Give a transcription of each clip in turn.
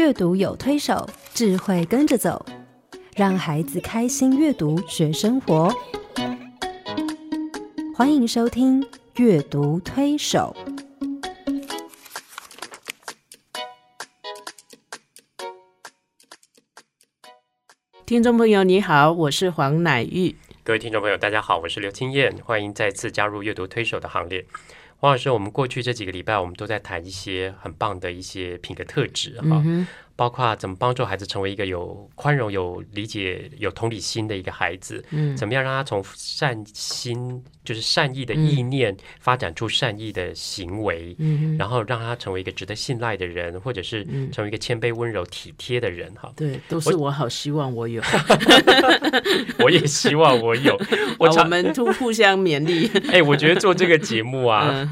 阅读有推手，智慧跟着走，让孩子开心阅读学生活。欢迎收听《阅读推手》。听众朋友，你好，我是黄乃玉。各位听众朋友，大家好，我是刘青燕，欢迎再次加入阅读推手的行列。黄老师，我们过去这几个礼拜，我们都在谈一些很棒的一些品格特质哈。包括怎么帮助孩子成为一个有宽容、有理解、有同理心的一个孩子，嗯，怎么样让他从善心就是善意的意念发展出善意的行为，嗯，然后让他成为一个值得信赖的人，或者是成为一个谦卑、温柔、体贴的人，哈，对，都是我好希望我有，我也希望我有，我我们都互相勉励。哎，我觉得做这个节目啊。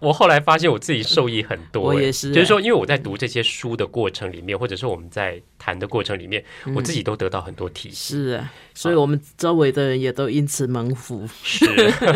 我后来发现我自己受益很多，我也是，就是说，因为我在读这些书的过程里面，或者是我们在谈的过程里面，我自己都得到很多提醒。是啊，所以我们周围的人也都因此蒙福。是，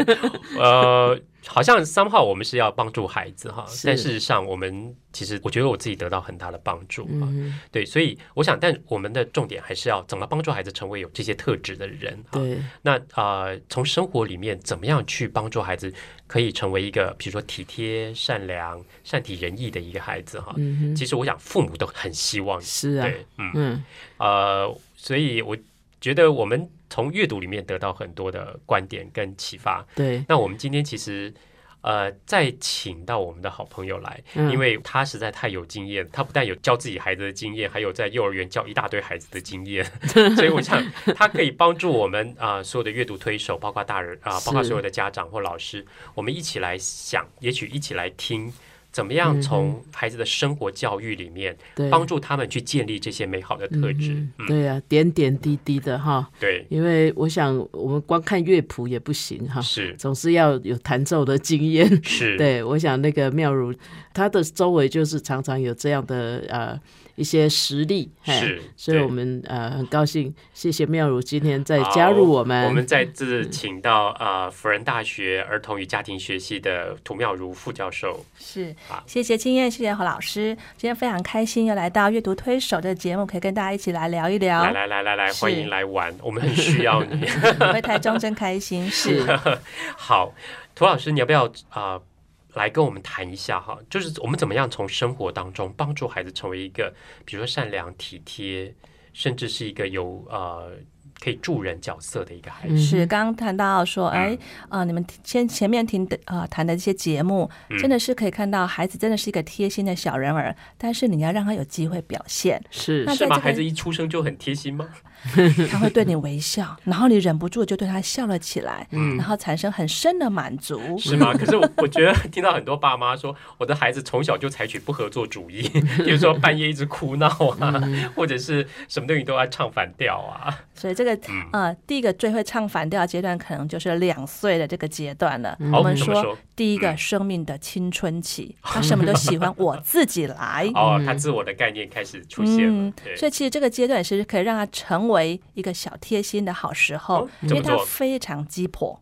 呃。好像三号我们是要帮助孩子哈，但事实上我们其实我觉得我自己得到很大的帮助啊，对，所以我想，但我们的重点还是要怎么帮助孩子成为有这些特质的人啊。对，那啊，从生活里面怎么样去帮助孩子可以成为一个比如说体贴、善良、善体人意的一个孩子哈？其实我想父母都很希望。是啊，对，嗯，呃，所以我觉得我们。从阅读里面得到很多的观点跟启发。对，那我们今天其实呃再请到我们的好朋友来，因为他实在太有经验，他不但有教自己孩子的经验，还有在幼儿园教一大堆孩子的经验，所以我想他可以帮助我们啊所有的阅读推手，包括大人啊，包括所有的家长或老师，我们一起来想，也许一起来听。怎么样从孩子的生活教育里面帮助他们去建立这些美好的特质？对啊，点点滴滴的哈。对，因为我想我们光看乐谱也不行哈，是总是要有弹奏的经验。是，对，我想那个妙如他的周围就是常常有这样的呃。一些实力是，所以我们呃很高兴，谢谢妙如今天再加入我们。我们再次请到呃辅仁大学儿童与家庭学系的涂妙如副教授。是，谢谢金燕，谢谢何老师，今天非常开心又来到阅读推手的节目，可以跟大家一起来聊一聊。来来来来来，欢迎来玩，我们很需要你。回台中真开心，是。好，涂老师，你要不要啊？来跟我们谈一下哈，就是我们怎么样从生活当中帮助孩子成为一个，比如说善良、体贴，甚至是一个有呃可以助人角色的一个孩子。是刚刚谈到说，哎啊，你们先前面听的啊谈的这些节目，真的是可以看到孩子真的是一个贴心的小人儿，但是你要让他有机会表现。是是吗？孩子一出生就很贴心吗？他会对你微笑，然后你忍不住就对他笑了起来，然后产生很深的满足，是 吗？可是我我觉得听到很多爸妈说，我的孩子从小就采取不合作主义，比如说半夜一直哭闹啊，或者是什么东西都要唱反调啊。所以这个呃，第一个最会唱反调阶段，可能就是两岁的这个阶段了。我们说第一个生命的青春期，他什么都喜欢我自己来哦，他自我的概念开始出现了。所以其实这个阶段是可以让他成为。为一个小贴心的好时候，因为他非常鸡婆。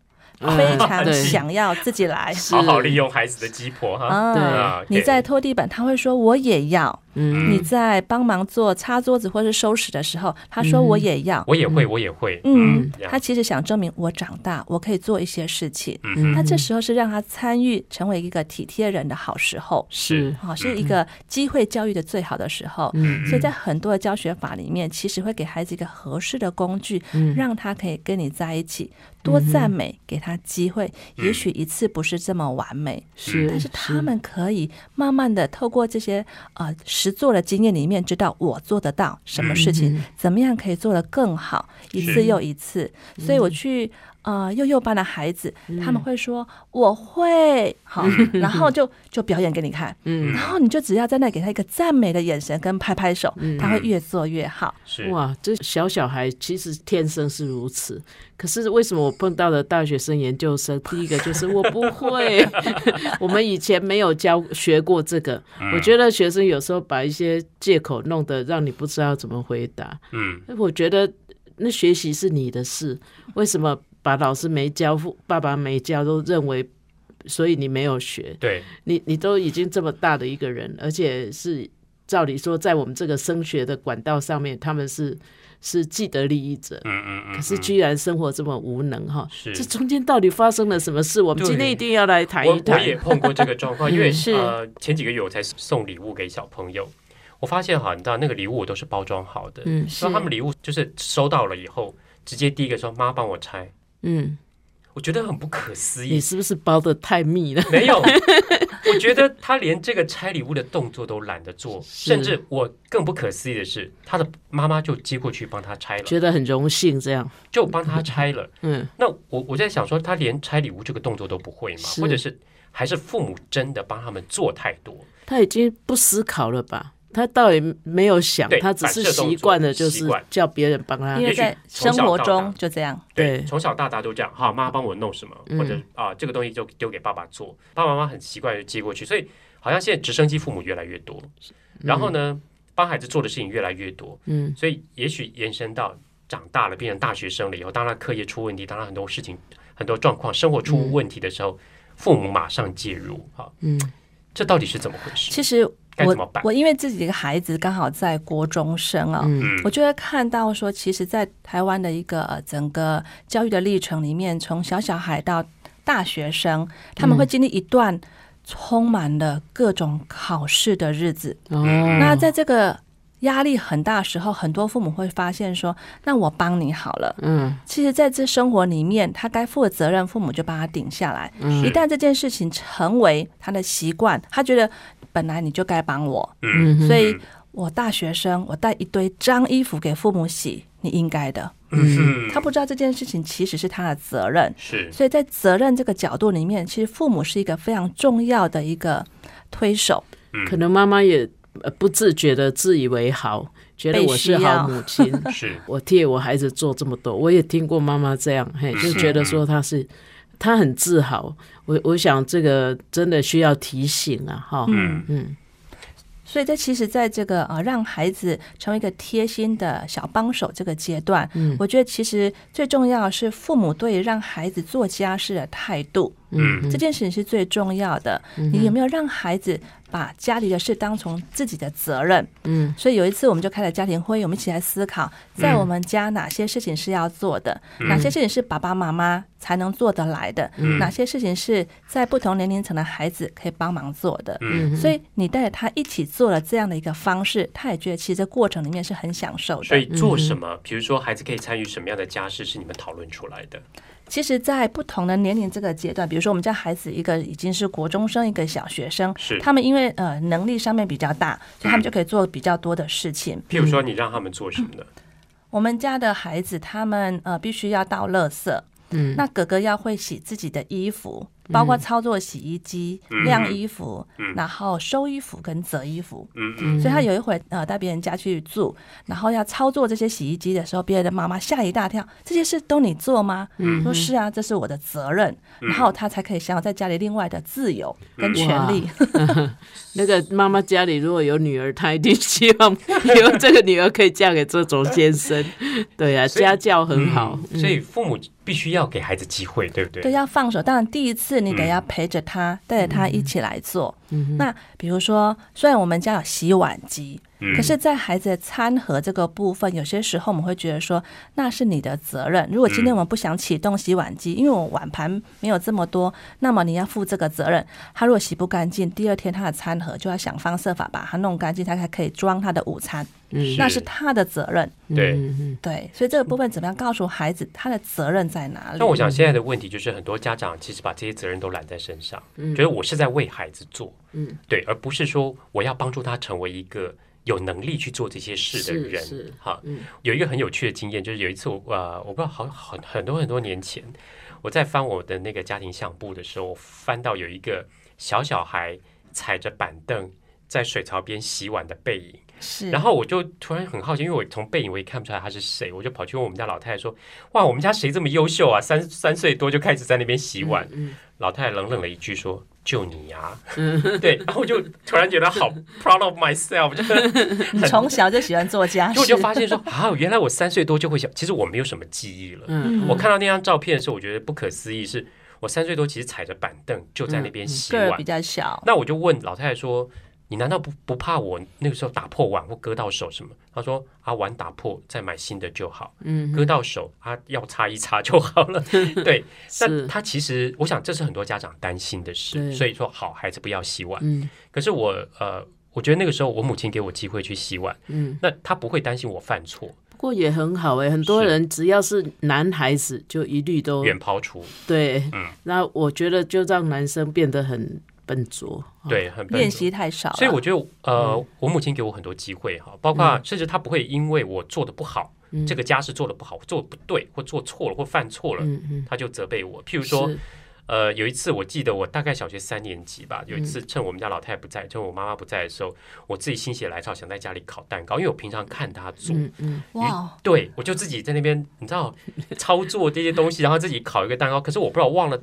非常想要自己来，好好利用孩子的鸡婆哈。对，你在拖地板，他会说我也要。嗯，你在帮忙做擦桌子或是收拾的时候，他说我也要，我也会，我也会。嗯，他其实想证明我长大，我可以做一些事情。嗯，那这时候是让他参与，成为一个体贴人的好时候。是，好，是一个机会教育的最好的时候。嗯，所以在很多的教学法里面，其实会给孩子一个合适的工具，让他可以跟你在一起。多赞美，给他机会。也许一次不是这么完美，是，但是他们可以慢慢的透过这些呃实做的经验里面，知道我做得到什么事情，怎么样可以做得更好，一次又一次。所以我去。啊，幼幼班的孩子，他们会说我会。好，然后就就表演给你看，嗯，然后你就只要在那给他一个赞美的眼神跟拍拍手，他会越做越好。哇，这小小孩其实天生是如此，可是为什么我碰到的大学生、研究生，第一个就是我不会，我们以前没有教学过这个。我觉得学生有时候把一些借口弄得让你不知道怎么回答。嗯，我觉得那学习是你的事，为什么？把老师没教，父爸爸没教，都认为，所以你没有学。对，你你都已经这么大的一个人，而且是照理说，在我们这个升学的管道上面，他们是是既得利益者，嗯嗯嗯，可是居然生活这么无能哈，是这中间到底发生了什么事？我们今天一定要来谈我我一谈。也碰过这个状况，因为是呃前几个月我才送礼物给小朋友，我发现哈，你知道那个礼物我都是包装好的，嗯所以他们礼物就是收到了以后，直接第一个说妈帮我拆，嗯，我觉得很不可思议。你是不是包的太密了？没有，我觉得他连这个拆礼物的动作都懒得做，甚至我更不可思议的是，他的妈妈就接过去帮他拆了，觉得很荣幸这样。就帮他拆了。嗯，那我我在想说，他连拆礼物这个动作都不会吗？或者是还是父母真的帮他们做太多？他已经不思考了吧？他倒也没有想，他只是习惯了，就是叫别人帮他因。为也许在生活中就这样，对从小到大都这样。好，妈帮我弄什么，嗯。或者啊，这个东西就丢给爸爸做，爸爸妈妈很习惯就接过去，所以好像现在直升机父母越来越多，然后呢，帮孩子做的事情越来越多，嗯，所以也许延伸到长大了，变成大学生了以后，当他课业出问题，当他很多事情、很多状况、生活出问题的时候，父母马上介入，哈，嗯，这到底是怎么回事？其实该怎么办我我因为自己的孩子刚好在国中生啊，我就会看到说，其实，在台湾的一个呃整个教育的历程里面，从小小孩到大学生，他们会经历一段充满了各种考试的日子。哦，那在这个压力很大的时候，很多父母会发现说：“那我帮你好了。”嗯其实，在这生活里面，他该负的责任，父母就帮他顶下来。嗯一旦这件事情成为他的习惯，他觉得本来你就该帮我，嗯，所以我大学生，我带一堆脏衣服给父母洗，你应该的。嗯，他不知道这件事情其实是他的责任，是。所以在责任这个角度里面，其实父母是一个非常重要的一个推手。可能妈妈也呃不自觉的自以为好，觉得我是好母亲，是，我替我孩子做这么多，我也听过妈妈这样，嘿，就觉得说她是她很自豪。我我想这个真的需要提醒啊，哈，嗯。嗯。所以，这其实在这个呃让孩子成为一个贴心的小帮手这个阶段，嗯。我觉得其实最重要的是父母对让孩子做家事的态度，嗯这件事情是最重要的。你有没有让孩子把家里的事当成自己的责任？嗯所以有一次我们就开了家庭会议，我们一起来思考，在我们家哪些事情是要做的，哪些事情是爸爸妈妈才能做得来的，哪些事情是在不同年龄层的孩子可以帮忙做的。嗯，所以你带着他一起做了这样的一个方式，他也觉得其实这过程里面是很享受的。所以做什么？比如说，孩子可以参与什么样的家事，是你们讨论出来的？其实，在不同的年龄这个阶段，比如说我们家孩子一个已经是国中生，一个小学生，是，他们因为呃能力上面比较大，所以他们就可以做比较多的事情。譬如说，你让他们做什么呢？我们家的孩子，他们呃必须要倒垃圾，嗯。那哥哥要会洗自己的衣服，包括操作洗衣机、晾衣服，然后收衣服跟折衣服。嗯嗯，所以他有一回呃到别人家去住，然后要操作这些洗衣机的时候，别人的妈妈吓一大跳，这些事都你做吗？嗯说是啊，这是我的责任，然后他才可以享有在家里另外的自由嗯跟权利。那个妈妈家里如果有女儿，她一定希望以后这个女儿可以嫁给这种先生，对呀、家教很好，嗯所以父母必须要给孩子机会，对不对？对，要放手。当然，第一次你得要陪着他，带着他一起来做。那比如说，虽然我们家有洗碗机，嗯可是，在孩子的餐盒这个部分，有些时候我们会觉得说，那是你的责任。如果今天我们不想启动洗碗机，因为我碗盘没有这么多，那么你要负这个责任。他如果洗不干净，第二天他的餐盒就要想方设法把它弄干净，他才可以装他的午餐，嗯那是他的责任。对。对，所以这个部分怎么样告诉孩子他的责任在哪里？那我想现在的问题就是，很多家长其实把这些责任都揽在身上，觉得我是在为孩子做，嗯，对，而不是说我要帮助他成为一个有能力去做这些事的人。哈，嗯有一个很有趣的经验，就是有一次我呃，我不知道好很很多很多年前，我在翻我的那个家庭相簿的时候，我翻到有一个小小孩踩着板凳在水槽边洗碗的背影。是，然后我就突然很好奇，因为我从背影我也看不出来他是谁，我就跑去问我们家老太太说：“哇，我们家谁这么优秀啊？三三岁多就开始在那边洗碗。嗯老太太冷冷了一句说：“就你呀、对，然后我就突然觉得好 proud of myself，就是 你从小就喜欢做家事，就我就发现说啊，原来我三岁多就会想，其实我没有什么记忆了。嗯我看到那张照片的时候，我觉得不可思议，是我三岁多其实踩着板凳就在那边洗碗。比较小，那我就问老太太说：“你难道不不怕我那个时候打破碗或割到手什么？他说啊，碗打破再买新的就好，嗯，割到手啊要擦一擦就好了。对，但是他其实我想这是很多家长担心的事，所以说好孩子不要洗碗。嗯可是我呃，我觉得那个时候我母亲给我机会去洗碗，嗯，那她不会担心我犯错，不过也很好哎，很多人只要是男孩子就一律都远抛除，对，嗯那我觉得就让男生变得很笨拙，对，很笨练拙习太少了，所以我觉得，呃，嗯。我母亲给我很多机会哈，包括甚至她不会因为我做的不好，嗯。这个家事做的不好，做的不对，或做错了，或犯错了，嗯嗯，她就责备我。譬如说，是。呃，有一次我记得我大概小学三年级吧，有一嗯次趁我们家老太太不在，趁我妈妈不在的时候，我自己心血来潮想在家里烤蛋糕，因为我平常看她做，嗯嗯。哇，对我就自己在那边，你知道操作这些东西，然后自己烤一个蛋糕，可是我不知道忘了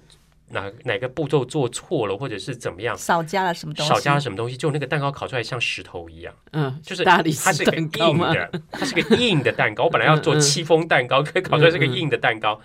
哪哪个步骤做错了，或者是怎么样。少加了什么东西？少加了什么东西，就那个蛋糕烤出来像石头一样。嗯，就是大理石它是个蛋糕吗？硬的，它是个硬的蛋糕。我 本来要做戚风蛋糕，可以烤出来是个硬的蛋糕。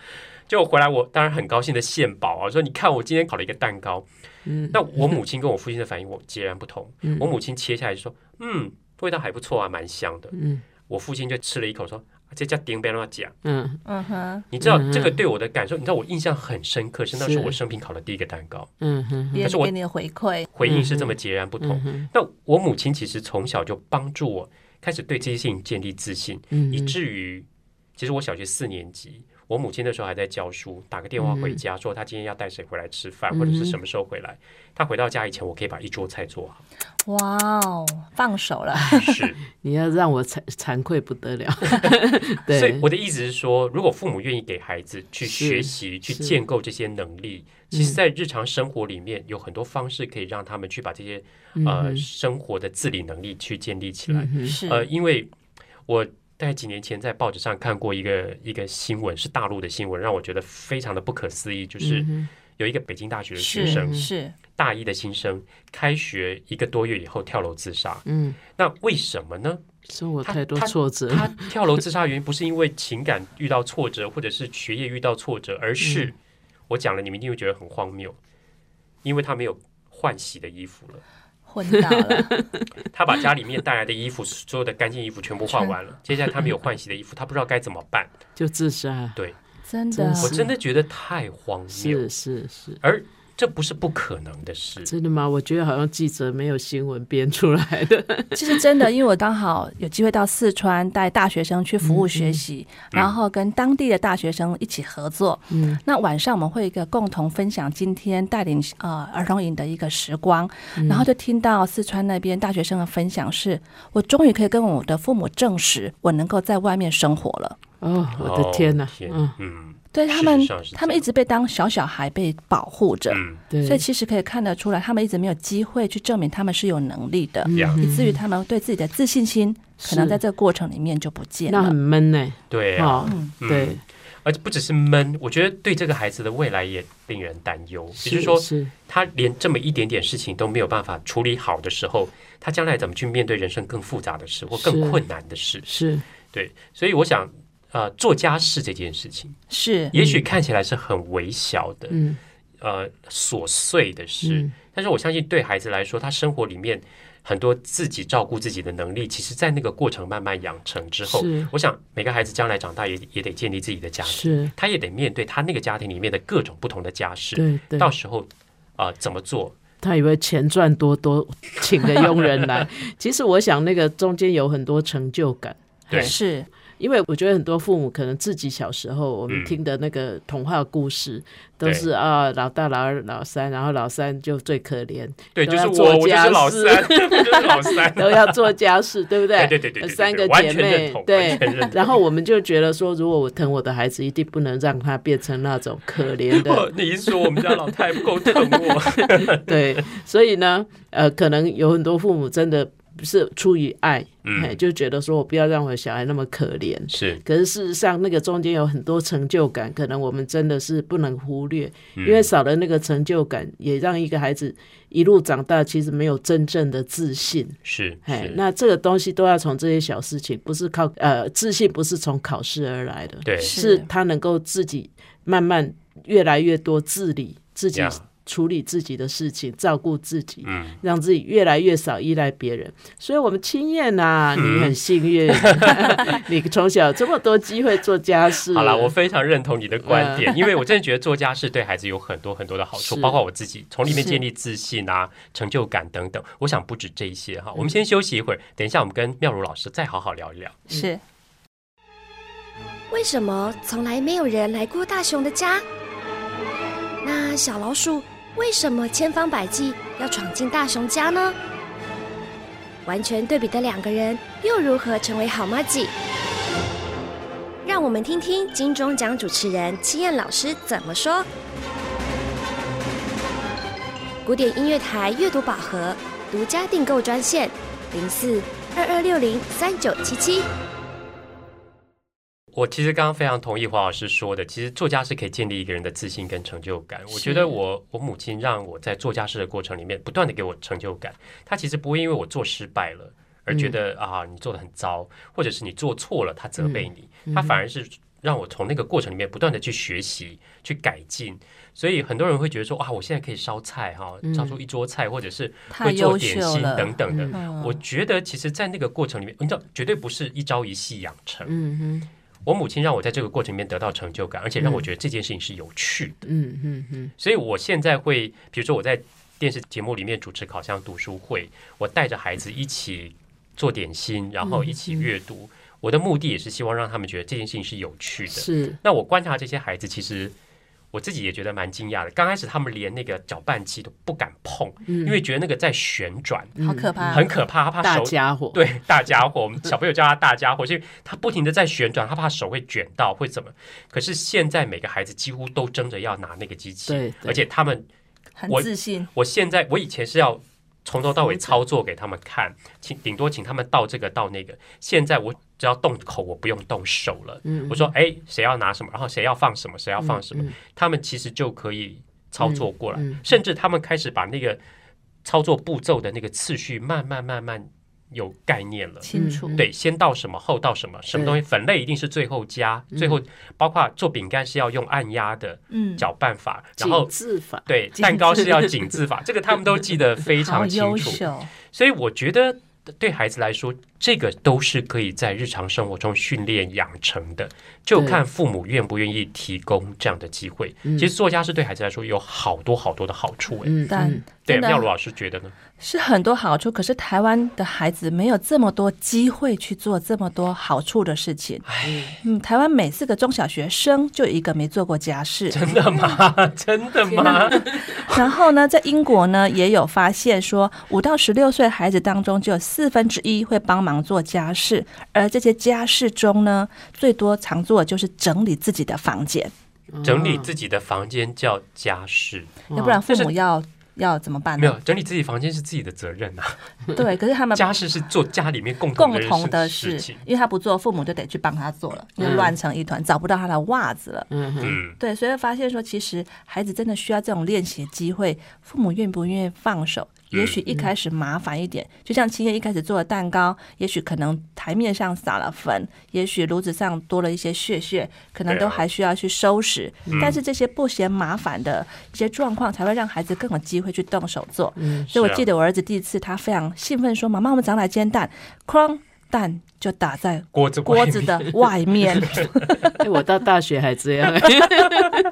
结果回来，我当然很高兴的献宝啊，说你看我今天烤了一个蛋糕。嗯，那我母亲跟我父亲的反应我截然不同。嗯我母亲切下来就说：“嗯，味道还不错啊，蛮香的。嗯”我父亲就吃了一口说：“啊这叫顶别乱讲。嗯。嗯哼，”你知道嗯嗯这个对我的感受，你知道我印象很深刻，是那是是。我生平烤的第一个蛋糕，嗯哼别人可是我给你的回馈，回应是这么截然不同。嗯那我母亲其实从小就帮助我开始对这些事情建立自信。嗯，以至于，其实我小学四年级，我母亲那时候还在教书，打个电话回家说她今天要带谁回来吃饭，嗯或者是什么时候回来。她回到家以前，我可以把一桌菜做好。哇哦，放手了，是，你要让我惭惭愧不得了，对，所以我的意思是说，如果父母愿意给孩子去学习、去建构这些能力，其实，在日常生活里面有很多方式可以让他们去把这些呃生活的自理能力去建立起来。嗯是呃，因为我大概几年前在报纸上看过一个一个新闻，是大陆的新闻，让我觉得非常的不可思议，就是嗯有一个北京大学的学是生，是，大一的新生，开学一个多月以后跳楼自杀。嗯，那为什么呢？他生活太多他挫折，他跳楼自杀原因不是因为情感遇到挫折，或者是学业遇到挫折，而是、嗯我讲了，你们一定会觉得很荒谬，因为他没有换洗的衣服了。混到了，他把家里面带来的衣服，所有的干净衣服全部换完了，接下来他没有换洗的衣服，他不知道该怎么办。就自杀，对。真的。我真的觉得太荒谬。是，是是。而这不是不可能的事。真的吗？我觉得好像记者没有新闻编出来的。其实真的，因为我刚好有机会到四川带大学生去服务学习，然后跟当地的大学生一起合作。嗯，那晚上我们会一个共同分享今天带领呃儿童营的一个时光，然后就听到四川那边大学生的分享是，我终于可以跟我的父母证实我能够在外面生活了。哦，我的天哪哦！天嗯，嗯对他们他们一直被当小小孩被保护着，嗯，对，所以其实可以看得出来，他们一直没有机会去证明他们是有能力的，嗯。以至于他们对自己的自信心可能在这个过程里面就不见了。那很了。闷呢。对啊，对，而且不只是闷，我觉得对这个孩子的未来也令人担忧。也就是说，他连这么一点点事情都没有办法处理好的时候，他将来怎么去面对人生更复杂的事或更困难的事？是，对，所以我想，呃，做家事这件事情，是也许看起来是很微小的，嗯呃，琐碎的事，嗯但是我相信对孩子来说，他生活里面很多自己照顾自己的能力，其实在那个过程慢慢养成之后是，我想每个孩子将来长大也也得建立自己的家庭，是，他也得面对他那个家庭里面的各种不同的家事，对对。到时候啊、呃怎么做？他以为钱赚多多，请个佣人来。其实我想，那个中间有很多成就感。对是因为我觉得很多父母可能自己小时候我们嗯听的那个童话故事，都是啊老大、老二、老三，然后老三就最可怜，对，都就是我，我就是老三，我就是老三。都要做家事，对不对？对对对三个姐妹对。然后我们就觉得说，如果我疼我的孩子，一定不能让他变成那种可怜的哦，你一说我们家老太不够疼我，对，所以呢，呃，可能有很多父母真的是出于爱，哎、嗯，就觉得说我不要让我的小孩那么可怜。是，可是事实上，那个中间有很多成就感，可能我们真的是不能忽略，嗯。因为少了那个成就感，也让一个孩子一路长大，其实没有真正的自信。是哎，那这个东西都要从这些小事情，不是靠呃自信，不是从考试而来的，对，是他能够自己慢慢越来越多自理，自己呀处理自己的事情，照顾自己，嗯，让自己越来越少依赖别人。所以，我们青燕啊，嗯你很幸运，你从小有这么多机会做家事。好了，我非常认同你的观点，因为我真的觉得做家事对孩子有很多很多的好处，包括我自己从里面建立自信啊、成就感等等。我想不止这一些哈。我们先休息一会儿，等一下我们跟妙如老师再好好聊一聊。是为什么从来没有人来过大熊的家？那小老鼠为什么千方百计要闯进大雄家呢？完全对比的两个人又如何成为好妈鸡？让我们听听金钟奖主持人七燕老师怎么说。古典音乐台阅读宝盒独家订购专线：零四二二六零三九七七。我其实刚刚非常同意黄老师说的，其实做家事可以建立一个人的自信跟成就感。我觉得我我母亲让我在做家事的过程里面不断的给我成就感，她其实不会因为我做失败了而觉得、啊你做的很糟，或者是你做错了，她责备你，她反而是让我从那个过程里面不断的去学习、去改进。所以很多人会觉得说啊，我现在可以烧菜哈，烧出一桌菜，或者是会做点心等等的。嗯我觉得其实，在那个过程里面，你知道，绝对不是一朝一夕养成。嗯哼，我母亲让我在这个过程里面得到成就感，而且让我觉得这件事情是有趣的。嗯嗯嗯，所以我现在会，比如说我在电视节目里面主持烤箱读书会，我带着孩子一起做点心，然后一起阅读。我的目的也是希望让他们觉得这件事情是有趣的。是，那我观察这些孩子，其实我自己也觉得蛮惊讶的。刚开始他们连那个搅拌器都不敢碰，因为觉得那个在旋转，好可怕，很可怕，他怕大手家伙，对，大家伙，我们小朋友叫他大家伙，所以他不停的在旋转，他怕手会卷到，会怎么？可是现在每个孩子几乎都争着要拿那个机器，对对而且他们，很我自信，我现在我以前是要从头到尾操作给他们看，请顶多请他们倒这个倒那个，现在我只要动口，我不用动手了。嗯我说，哎，谁要拿什么，然后谁要放什么，谁要放什么，嗯他们其实就可以操作过来，甚至他们开始把那个操作步骤的那个次序慢慢慢慢有概念了。清楚，嗯对，先到什么，后到什么，什么东西粉类一定是最后加，最后包括做饼干是要用按压的嗯，搅拌法，然后对蛋糕是要紧致法，这个他们都记得非常清楚。所以我觉得对孩子来说，这个都是可以在日常生活中训练养成的，就看父母愿不愿意提供这样的机会。其实做家事对孩子来说有好多好多的好处。哎，嗯，但嗯对，妙如老师觉得呢？是很多好处，可是台湾的孩子没有这么多机会去做这么多好处的事情。嗯，台湾每四个中小学生就一个没做过家事。真的吗？真的吗？然后呢，在英国呢也有发现说，五到十六岁孩子当中，就有四分之一会帮忙做家事，而这些家事中呢，最多常做的就是整理自己的房间，整理自己的房间叫家事，哦要不然父母要要怎么办呢？没有整理自己房间是自己的责任啊。对，可是他们 家事是做家里面共同共同的事事情，。因为他不做，父母就得去帮他做了，就乱成一团，找不到他的袜子了。嗯，嗯，对，所以发现说，其实孩子真的需要这种练习机会，父母愿不愿意放手？也许一开始麻烦一点，就像青叶一开始做的蛋糕，也许可能台面上撒了粉，也许炉子上多了一些屑屑，可能都还需要去收拾。但是这些不嫌麻烦的一些状况，才会让孩子更有机会去动手做。嗯所以我记得我儿子第一次，他非常兴奋说：“妈妈，我们早上来煎蛋。”哐，蛋就打在锅子锅子的外面。哎，我到大学还这样，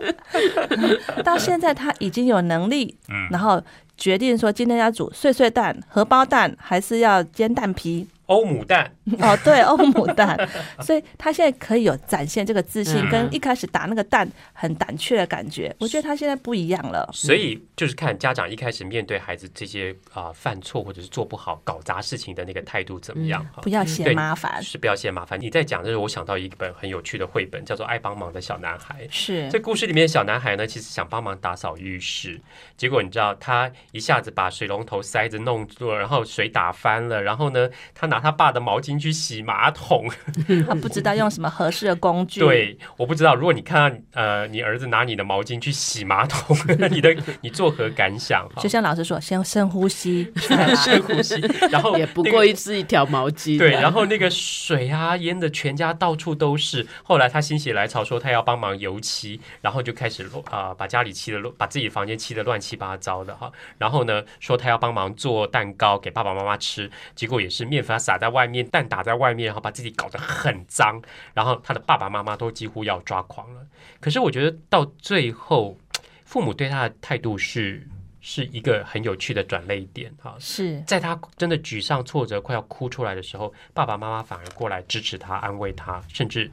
到现在他已经有能力，嗯然后决定说今天要煮碎碎蛋、荷包蛋，还是要煎蛋皮。欧姆蛋，哦，对，欧姆蛋，所以他现在可以有展现这个自信，嗯跟一开始打那个蛋很胆怯的感觉。我觉得他现在不一样了。所以就是看家长一开始面对孩子这些啊、犯错或者是做不好、搞砸事情的那个态度怎么样哈不。要嫌麻烦，是不要嫌麻烦。你在讲的时候，我想到一本很有趣的绘本，叫做《爱帮忙的小男孩》。是这故事里面的小男孩呢，其实想帮忙打扫浴室，结果你知道他一下子把水龙头塞子弄住了，然后水打翻了，然后呢，他拿他爸的毛巾去洗马桶。他不知道用什么合适的工具。对，我不知道，如果你看到呃你儿子拿你的毛巾去洗马桶，你的你作何感想？就像老师说，先深呼吸，深呼吸，然后也不过一是一条毛巾。对，然后那个水啊淹的全家到处都是。后来他心血来潮说他要帮忙油漆，然后就开始啊、把家里漆的乱，把自己房间漆的乱七八糟的哈。然后呢说他要帮忙做蛋糕给爸爸妈妈吃，结果也是面粉撒在外面，蛋打在外面，然后把自己搞得很脏。然后他的爸爸妈妈都几乎要抓狂了。可是我觉得到最后，父母对他的态度是是一个很有趣的转泪点哈。是在他真的沮丧、挫折、快要哭出来的时候，爸爸妈妈反而过来支持他、安慰他，甚至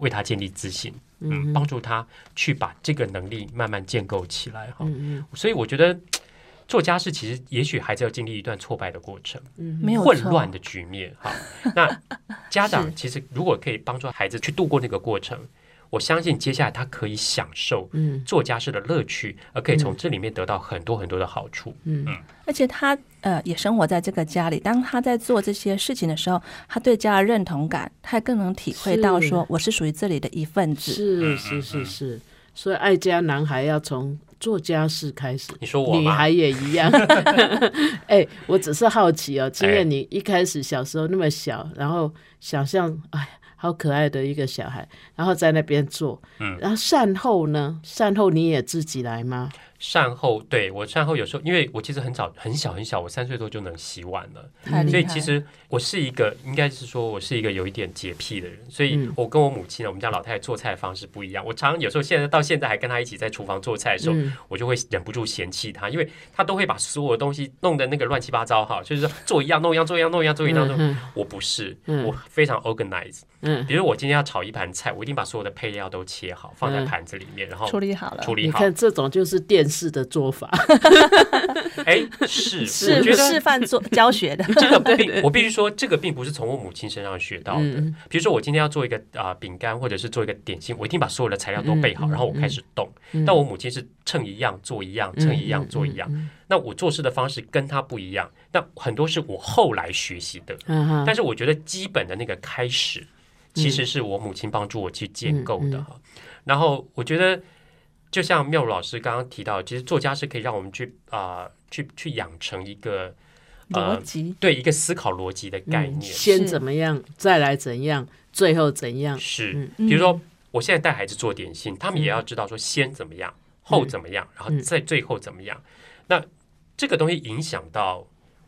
为他建立自信，嗯，帮助他去把这个能力慢慢建构起来哈。嗯所以我觉得做家事其实也许孩子要经历一段挫败的过程，嗯没有混乱的局面哈。那家长其实如果可以帮助孩子去度过那个过程，我相信接下来他可以享受嗯。做家事的乐趣，而可以从这里面得到很多很多的好处。嗯。而且他呃也生活在这个家里，当他在做这些事情的时候，他对家的认同感，他更能体会到说我是属于这里的一份子。是是是是，所以爱家男孩要从做家事开始。你说我吗？女孩也一样，哎、我只是好奇哦，今天，你一开始小时候那么小，然后想象，哎，好可爱的一个小孩，然后在那边做，嗯然后善后呢？善后你也自己来吗？善后，对我善后有时候，因为我其实很早很小很小，我三岁多就能洗碗了，所以其实我是一个，应该是说我是一个有一点洁癖的人，所以嗯我跟我母亲呢，我们家老太太做菜的方式不一样。我常常有时候现在到现在还跟她一起在厨房做菜的时候，嗯我就会忍不住嫌弃她，因为她都会把所有的东西弄得那个乱七八糟哈，就是说做一样弄一样做一样弄一样做一样弄。嗯我不是，嗯我非常 organize。嗯，比如我今天要炒一盘菜，我一定把所有的配料都切好，放在嗯盘子里面，然后处理好了，处理好。你看这种就是电视的做法，哎，是，是我觉得示范做 教学的，这个并我必须说，这个并不是从我母亲身上学到的。嗯比如说，我今天要做一个啊、饼干，或者是做一个点心，我一定把所有的材料都备好，然后我开始动。嗯但我母亲是称一样做一样，称一样做一样。嗯那我做事的方式跟她不一样，那很多是我后来学习的。嗯但是我觉得基本的那个开始，其实是我母亲帮助我去建构的哈。然后我觉得，就像妙如老师刚刚提到，其实作家是可以让我们去啊、去去养成一个呃逻辑对一个思考逻辑的概嗯念。先怎么样，再来怎样，最后怎样？是，嗯比如说我现在带孩子做点心，他们也要知道说先怎么样，后怎么样，然后嗯再最后怎么样。那这个东西影响到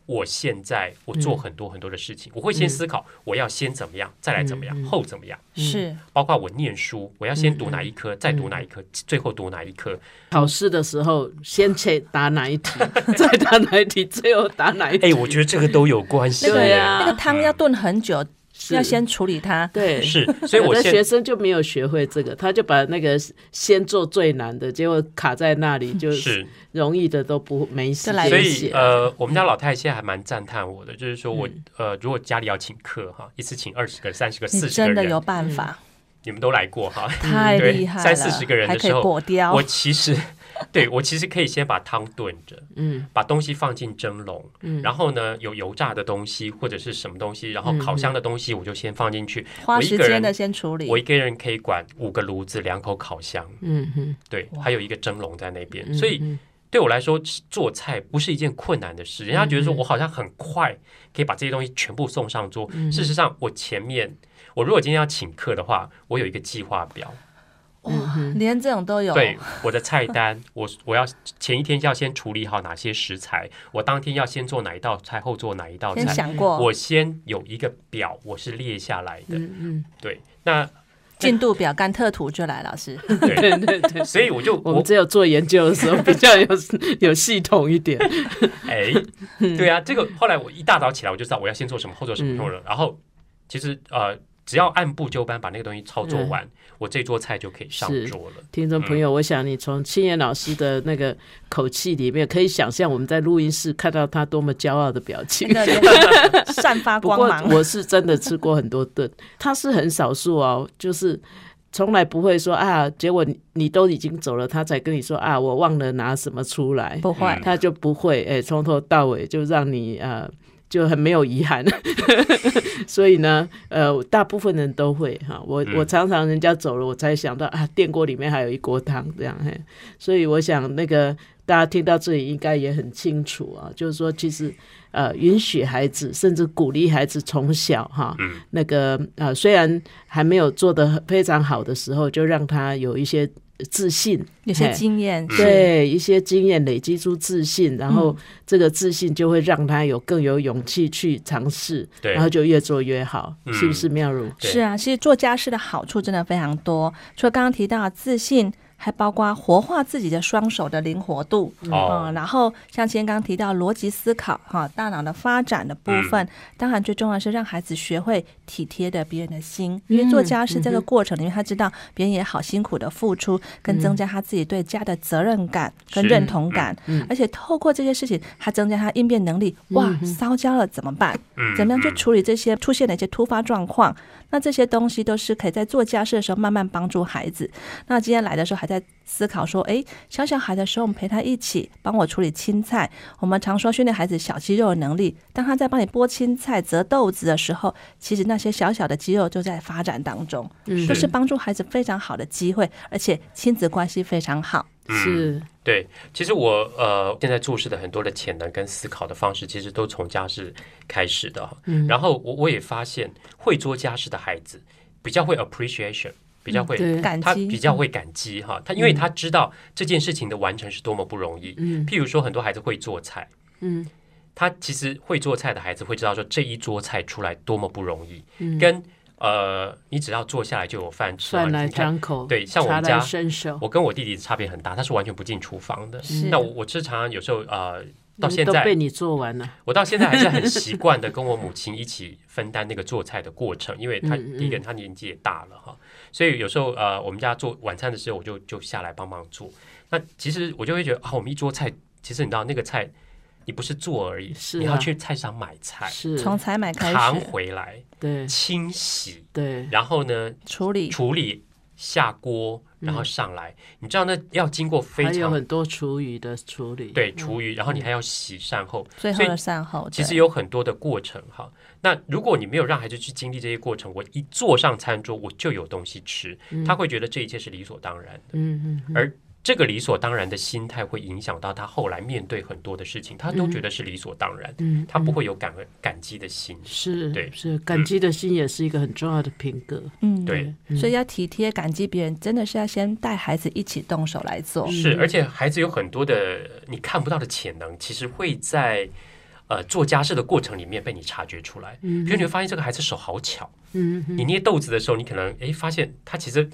我现在我做很多很多的事情，我会先思考我要先怎么样，再来怎么样，后怎么样。是。包括我念书，我要先读哪一嗯科，再读哪一科，最后读哪一科。考试的时候先去答哪一题，再答哪一题，最后答哪一题？哎，我觉得这个都有关系那个对啊那个汤要炖很久，是要先处理它。对。是，所以我的学生就没有学会这个，他就把那个先做最难的，结果卡在那里，就是容易的都不没时就来所以。呃，我们家老太太现在还蛮赞叹我的，就是说我嗯呃，如果家里要请客哈，一次请二十个、三十个、四十个人，真的有办法，你们都来过哈。太对厉害了，三四十个人的还可以时候果雕我，其实 对我其实可以先把汤炖着，嗯把东西放进蒸笼，嗯然后呢有油炸的东西或者是什么东西，然后嗯烤箱的东西我就先放进去。花我一个人时间的先处理我。一个人可以管五个炉子、两口烤箱，嗯嗯，对，还有一个蒸笼在那边，嗯所以嗯对我来说，做菜不是一件困难的事。人家觉得说嗯我好像很快可以把这些东西全部送上桌，嗯事实上，我前面我如果今天要请客的话，我有一个计划表，哇，连这种都有，对我的菜单，我我要前一天要先处理好哪些食材，我当天要先做哪一道菜，后做哪一道先菜，想过。我先有一个表，我是列下来的。嗯嗯，对，那进度表、甘特图就来，老师。对，对对对。所以我就我我们只有做研究的时候比较有有系统一点。哎，对啊，这个后来我一大早起来我就知道我要先做什么，后做什么，嗯。后么，然后其实呃，只要按部就班把那个东西操作完，我这桌菜就可以上桌了。听众朋友，我想你从青燕老师的那个口气里面，可以想象我们在录音室看到他多么骄傲的表情。那个 散发不过光芒，我是真的吃过很多顿，他是很少数哦，就是从来不会说啊，结果你你都已经走了，他才跟你说啊，我忘了拿什么出来，不会。嗯他就不会哎，从头到尾就让你呃就很没有遗憾。所以呢，呃，大部分人都会哈。我我常常人家走了，我才想到啊，电锅里面还有一锅汤这样。嘿，所以我想那个大家听到这里应该也很清楚啊，就是说其实呃，允许孩子，甚至鼓励孩子从小哈，那个呃，虽然还没有做的非常好的时候，就让他有一些。自信，有些经验，对一些经验累积出自信，然后这个自信就会让他有更有勇气去尝试，然后就越做越好，是不是妙如？是啊，其实做家事的好处真的非常多，除了刚刚提到自信。还包括活化自己的双手的灵活度，嗯，然后像今天刚刚提到逻辑思考，哈，大脑的发展的部分，当然最重要是让孩子学会体贴的别人的心，因为做家事这个过程里面，他知道别人也好辛苦的付出，跟增加他自己对家的责任感跟认同感，而且透过这些事情，他增加他应变能力。哇，烧焦了怎么办？怎么样去处理这些出现的一些突发状况？那这些东西都是可以在做家事的时候慢慢帮助孩子。那今天来的时候还在思考说，哎，小小孩的时候我们陪他一起帮我处理青菜。我们常说训练孩子小肌肉的能力，当他在帮你剥青菜、折豆子的时候，其实那些小小的肌肉就在发展当中，都是帮助孩子非常好的机会，而且亲子关系非常好。是对，其实我呃现在注视的很多的潜能跟思考的方式，其实都从家事开始的。嗯，然后我我也发现，会做家事的孩子比较会 appreciation，比较会感激，比较会感激哈。他因为他知道这件事情的完成是多么不容易。嗯，譬如说很多孩子会做菜，嗯，他其实会做菜的孩子会知道说这一桌菜出来多么不容易，跟。呃，你只要坐下来就有饭吃，饭来张口。对，像我们家，我跟我弟弟差别很大，他是完全不进厨房的。那我我吃常常有时候呃，到现在被你做完了，我到现在还是很习惯的跟我母亲一起分担那个做菜的过程，因为他第一个他年纪也大了哈，所以有时候呃，我们家做晚餐的时候，我就就下来帮忙做。那其实我就会觉得啊，我们一桌菜，其实你知道那个菜。你不是做而已，是你要去菜场买菜，是从采买开始，扛回来，对，清洗，对，然后呢，处理，处理，下锅，然后上来，你知道那要经过非常有很多厨余的处理，对，厨余，然后你还要洗善后，最后的善后，其实有很多的过程哈。那如果你没有让孩子去经历这些过程，我一坐上餐桌，我就有东西吃，他会觉得这一切是理所当然的，嗯嗯，而。这个理所当然的心态会影响到他后来面对很多的事情，他都觉得是理所当然，嗯，他不会有感恩感激的心，是对，是感激的心也是一个很重要的品格，嗯，对，所以要体贴感激别人，真的是要先带孩子一起动手来做，是，而且孩子有很多的你看不到的潜能，其实会在呃做家事的过程里面被你察觉出来，嗯，比如你会发现这个孩子手好巧，嗯，你捏豆子的时候，你可能哎发现他其实。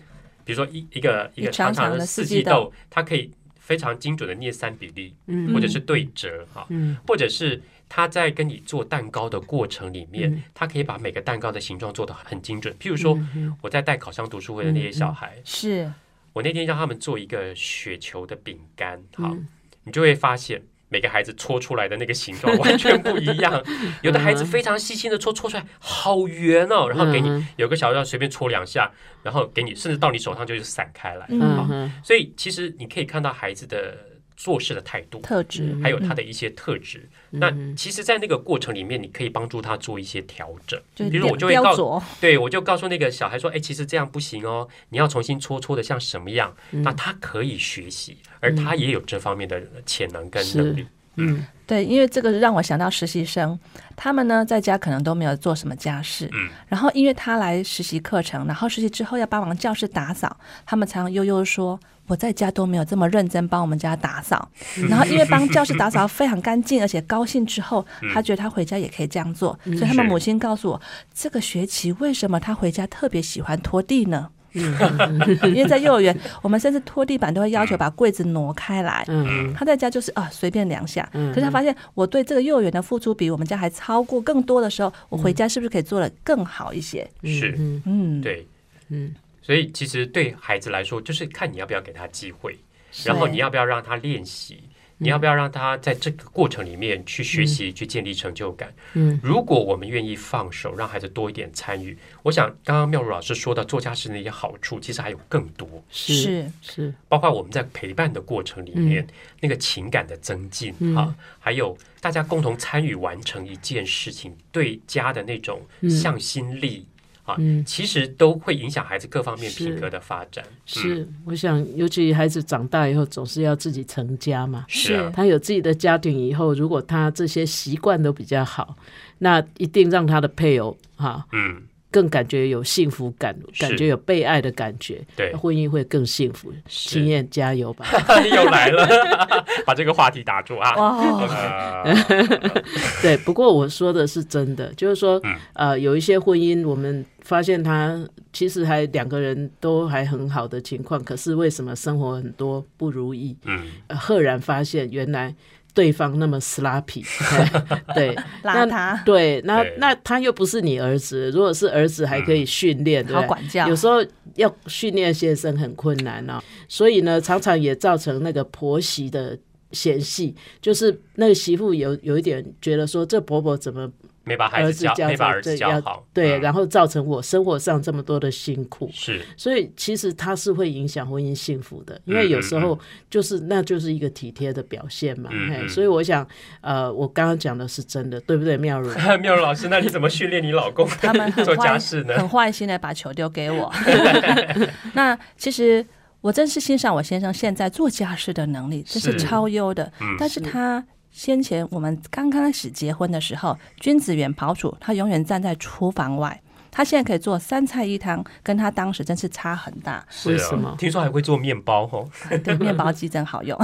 比如说一一个一个长长的四季豆，它可以非常精准的捏三比例，或者是对折哈，或者是他在跟你做蛋糕的过程里面，他可以把每个蛋糕的形状做的很精准。譬如说，我在带考上读书会的那些小孩，是。我那天让他们做一个雪球的饼干，好，你就会发现。每个孩子搓出来的那个形状 完全不一样，有的孩子非常细心的搓，搓出来好圆哦，然后给你有个小料随便搓两下，然后给你，甚至到你手上就是散开来，嗯，所以其实你可以看到孩子的。做事的态度、特质，还有他的一些特质。那其实，在那个过程里面，你可以帮助他做一些调整。比如，我就会告诉，对我就告诉那个小孩说：“哎，其实这样不行哦，你要重新搓搓的像什么样？”那他可以学习，而他也有这方面的潜能跟能力。嗯，对，因为这个让我想到实习生，他们呢在家可能都没有做什么家事，嗯，然后因为他来实习课程，然后实习之后要帮忙教室打扫，他们常悠悠说。我在家都没有这么认真帮我们家打扫，然后因为帮教室打扫 非常干净，而且高兴之后，他觉得他回家也可以这样做，所以他们母亲告诉我，这个学期为什么他回家特别喜欢拖地呢？因为在幼儿园，我们甚至拖地板都会要求把柜子挪开来。他在家就是啊随便两下，可是他发现我对这个幼儿园的付出比我们家还超过更多的时候，我回家是不是可以做的更好一些？是，嗯，对，嗯。所以其实对孩子来说，就是看你要不要给他机会，然后你要不要让他练习你要不要让他在这个过程里面去学习、去建立成就感？嗯，如果我们愿意放手，让孩子多一点参与，我想刚刚妙如老师说到做家事的一些好处，其实还有更多，是是，包括我们在陪伴的过程里面、那个情感的增进啊，还有大家共同参与完成一件事情，对家的那种向心力。啊，其实都会影响孩子各方面品格的发展。是，我想，尤其孩子长大以后，总是要自己成家嘛。是，他有自己的家庭以后，如果他这些习惯都比较好，那一定让他的配偶哈，嗯。更感觉有幸福感，感觉有被爱的感觉，对婚姻会更幸福。经验加油吧！又来了，把这个话题打住啊！对，不过我说的是真的，就是说，呃，有一些婚姻，我们发现他其实还两个人都还很好的情况，可是为什么生活很多不如意？嗯，赫然发现原来。对方那么 sloppy，对，邋遢，对，那那他又不是你儿子，如果是儿子还可以训练，好管教，有时候要训练先生很困难哦，所以呢，常常也造成那个婆媳的嫌隙，就是那个媳妇有有一点觉得说，这婆婆怎么。没把孩子教，没把儿子教好，对，然后造成我生活上这么多的辛苦，是，所以其实它是会影响婚姻幸福的，因为有时候就是那就是一个体贴的表现嘛，所以我想，呃，我刚刚讲的是真的，对不对？妙如，妙如老师，那你怎么训练你老公他们 做家事呢？很坏心的把球丢给我。那其实我真是欣赏我先生现在做家事的能力，这是超优的，但是他。先前我们刚开始结婚的时候，君子远庖厨，他永远站在厨房外。他现在可以做三菜一汤，跟他当时真是差很大。为什么？听说还会做面包哦。对，面包机真好用。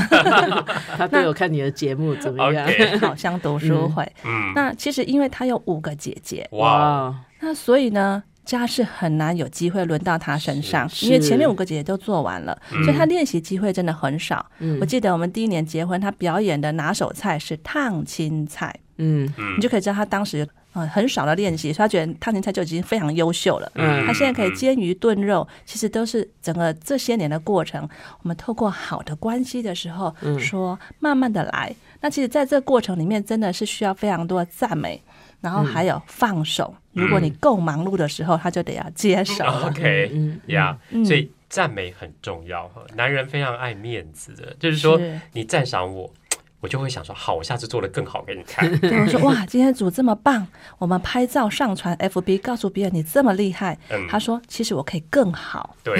他都有看你的节目怎么样？好像读书会。嗯。那其实因为他有五个姐姐，哇，那所以呢？家事很难有机会轮到他身上，因为前面五个姐姐都做完了，所以他练习机会真的很少。我记得我们第一年结婚，他表演的拿手菜是烫青菜，嗯，你就可以知道他当时呃很少的练习，所以他觉得烫青菜就已经非常优秀了。嗯，他现在可以煎鱼炖肉，其实都是整个这些年的过程。我们透过好的关系的时候，说慢慢的来。那其实在这个过程里面，真的是需要非常多的赞美。然后还有放手，如果你够忙碌的时候，他就得要接手。OK，呀，所以赞美很重要哈。男人非常爱面子的，就是说你赞赏我，我就会想说好，我下次做的更好给你看。我说 哇，今天煮这么棒，我们拍照上传 FB，告诉别人你这么厉害。他说其实我可以更好。对，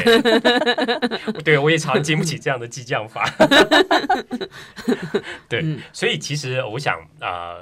对我也常经不起这样的激将法。对，所以其实我想啊。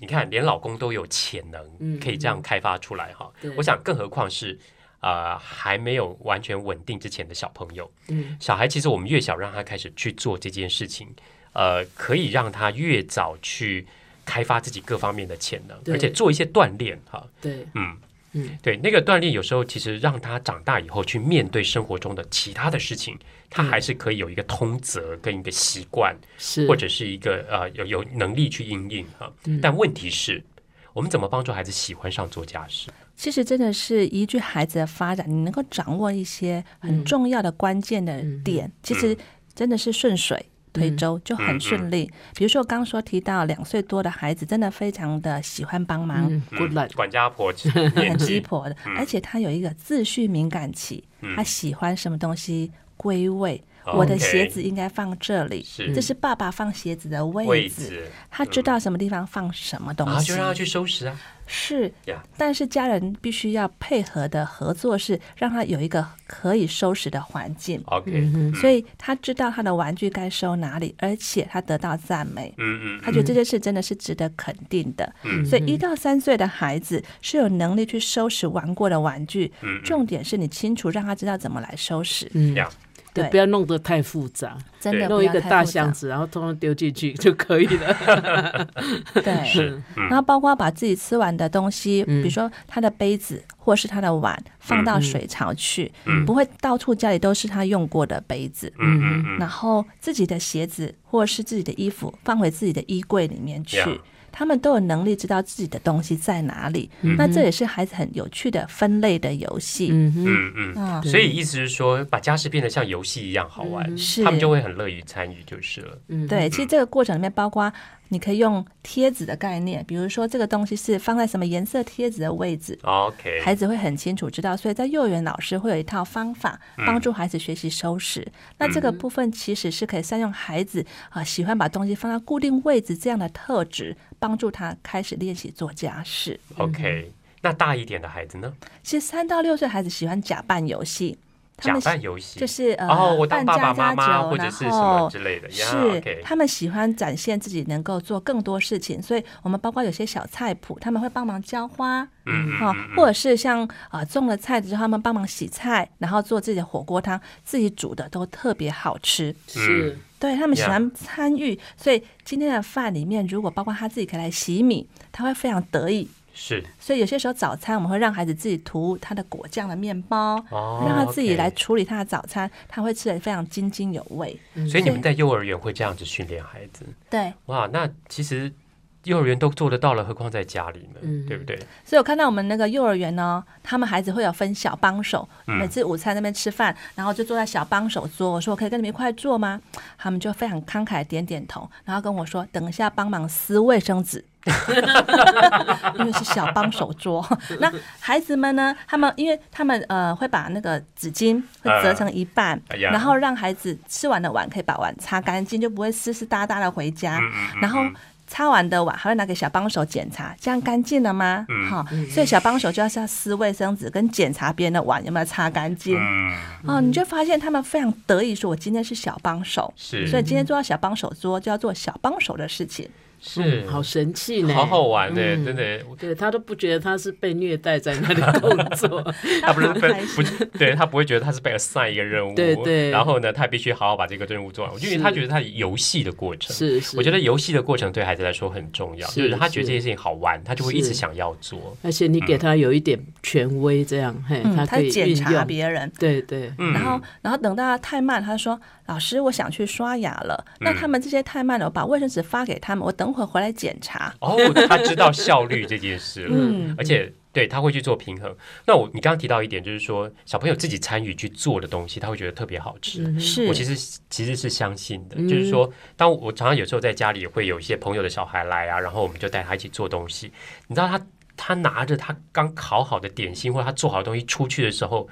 你看，连老公都有潜能，可以这样开发出来哈。我想，更何况是啊，还没有完全稳定之前的小朋友。嗯，小孩其实我们越小让他开始去做这件事情，呃，可以让他越早去开发自己各方面的潜能，而且做一些锻炼哈。对，嗯。嗯，对，那个锻炼有时候其实让他长大以后去面对生活中的其他的事情，他还是可以有一个通则跟一个习惯，是或者是一个呃有有能力去应应哈。但问题是，我们怎么帮助孩子喜欢上做家事？其实真的是依据孩子的发展，你能够掌握一些很重要的关键的点，其实真的是顺水。推舟就很顺利。比如说，我刚刚说提到两岁多的孩子，真的非常的喜欢帮忙，管家婆，很鸡婆的，而且他有一个自序敏感期，他喜欢什么东西？归位。我的鞋子应该放这里，这是爸爸放鞋子的位置。他知道什么地方放什么东西，就让他去收拾啊。是，但是家人必须要配合的合作是让他有一个可以收拾的环境。OK，所以他知道他的玩具该收哪里，而且他得到赞美。嗯嗯，他觉得这件事真的是值得肯定的。嗯，所以一到三岁的孩子是有能力去收拾玩过的玩具。嗯，重点是你清楚让他知道怎么来收拾。嗯。不要弄得太复杂，真的弄一个大箱子，然后通通丢进去 就可以了。对，然后包括把自己吃完的东西，比如说他的杯子或是他的碗，放到水槽去，不会到处家里都是他用过的杯子。嗯嗯然后自己的鞋子或者是自己的衣服放回自己的衣柜里面去。他们都有能力知道自己的东西在哪里。那这也是孩子很有趣的分类的游戏。嗯，嗯嗯，啊，所以意思是说，把家事变得像游戏一样好玩，是。他们就会很乐于参与就是了。嗯，对，其实这个过程里面包括你可以用贴纸的概念，比如说这个东西是放在什么颜色贴纸的位置，OK，孩子会很清楚知道。所以在幼儿园，老师会有一套方法嗯帮助孩子学习收拾。那这个部分其实是可以善用孩子啊、喜欢把东西放到固定位置这样的特质，帮助他开始练习做家事。OK，那大一点的孩子呢？其实三到六岁孩子喜欢假扮游戏，他假们喜扮游戏就是呃，哦，我当扮爸爸家家酒，妈妈或者然是什么后之类的呀。是他们喜欢展现自己能够做更多事情，所以我们包括有些小菜谱，他们会帮忙浇花，嗯嗯哈、或者是像啊、呃种了菜之后，他们帮忙洗菜，然后做自己的火锅汤，自己煮的都特别好吃。是，对他们喜欢参与所以今天的饭里面，如果包括他自己可以来洗米，他会非常得意。是所以有些时候早餐我们会让孩子自己涂他的果酱的面包，哦，让他自己来处理他的早餐，他会吃的非常津津有味。所以你们在幼儿园会这样子训练孩子？对，哇，那其实幼儿园都做得到了，何况在家里呢？嗯对不对？所以我看到我们那个幼儿园呢，他们孩子会有分小帮手，嗯每次午餐那边吃饭，然后就坐在小帮手桌。我说我可以跟你们一块坐吗？他们就非常慷慨点点头，然后跟我说等一下帮忙撕卫生纸。因为是小帮手桌，那孩子们呢？他们因为他们呃会把那个纸巾会折成一半，哎然后让孩子吃完的碗可以把碗擦干净，就不会湿湿哒哒的回家。嗯然后擦完的碗还会拿给小帮手检查，这样干净了吗？嗯哈、所以小帮手就要是要撕卫生纸跟检查别人的碗有没有擦干净。嗯，哦，你就发现他们非常得意，说我今天是小帮手，是所以今天做到小帮手桌就要做小帮手的事情。是，好神气呢，好好玩呢，嗯。真的。对他都不觉得他是被虐待在那里工作，他不是被不是对他不会觉得他是被 assign 一个任务，对对。然后呢，他必须好好把这个任务做完。我觉得是。他觉得他游戏的过程，是是，我觉得游戏的过程对孩子来说很重要，是就是他觉得这件事情好玩，他就会一直想要做。而且你给他有一点权威，这样嘿，嗯，他可以检查，别人，对对，嗯。然后，然后等到他太慢，他就说：“老师，我想去刷牙了。”那他们这些太慢了，我把卫生纸发给他们，我等会回来检查。哦，他知道效率这件事了，嗯而且对他会去做平衡。那我你刚刚提到一点，就是说小朋友自己参与去做的东西，他会觉得特别好吃。嗯是，我其实其实是相信的，嗯就是说，当我常常有时候在家里会有一些朋友的小孩来啊，然后我们就带他一起做东西。你知道他他拿着他刚烤好的点心或者他做好的东西出去的时候，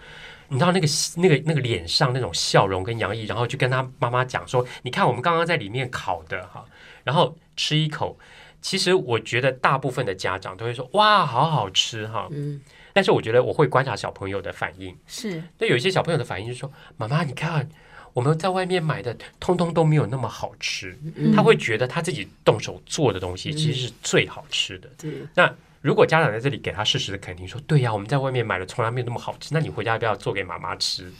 你知道那个 那个那个脸上那种笑容跟洋溢，然后去跟他妈妈讲说：“你看我们刚刚在里面烤的哈。”然后吃一口。其实我觉得大部分的家长都会说：“哇，好好吃哈！”嗯但是我觉得我会观察小朋友的反应。是那，有一些小朋友的反应就是说：“妈妈，你看我们在外面买的，通通都没有那么好吃。嗯他会觉得他自己动手做的东西其实是最好吃的。对，那如果家长在这里给他适时的肯定，说：“对呀、我们在外面买的从来没有那么好吃，那你回家要不要做给妈妈吃